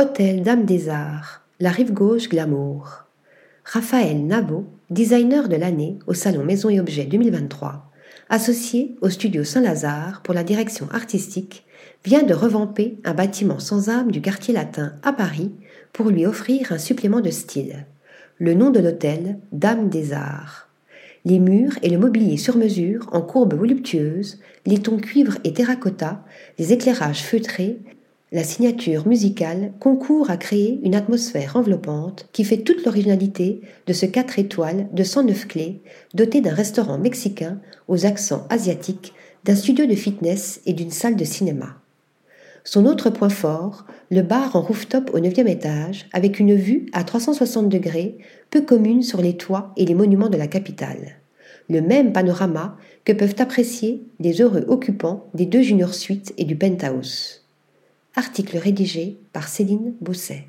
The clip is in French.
Hôtel Dame des Arts, la rive gauche glamour. Raphaël Nabo, designer de l'année au Salon Maison et Objets 2023, associé au studio Saint-Lazare pour la direction artistique, vient de revamper un bâtiment sans âme du quartier latin à Paris pour lui offrir un supplément de style. Le nom de l'hôtel, Dame des Arts. Les murs et le mobilier sur mesure en courbes voluptueuses, les tons cuivre et terracotta, les éclairages feutrés, la signature musicale concourt à créer une atmosphère enveloppante qui fait toute l'originalité de ce 4 étoiles de 109 clés doté d'un restaurant mexicain aux accents asiatiques, d'un studio de fitness et d'une salle de cinéma. Son autre point fort, le bar en rooftop au 9e étage, avec une vue à 360 degrés, peu commune sur les toits et les monuments de la capitale. Le même panorama que peuvent apprécier les heureux occupants des deux junior suites et du penthouse. Article rédigé par Céline Bosset.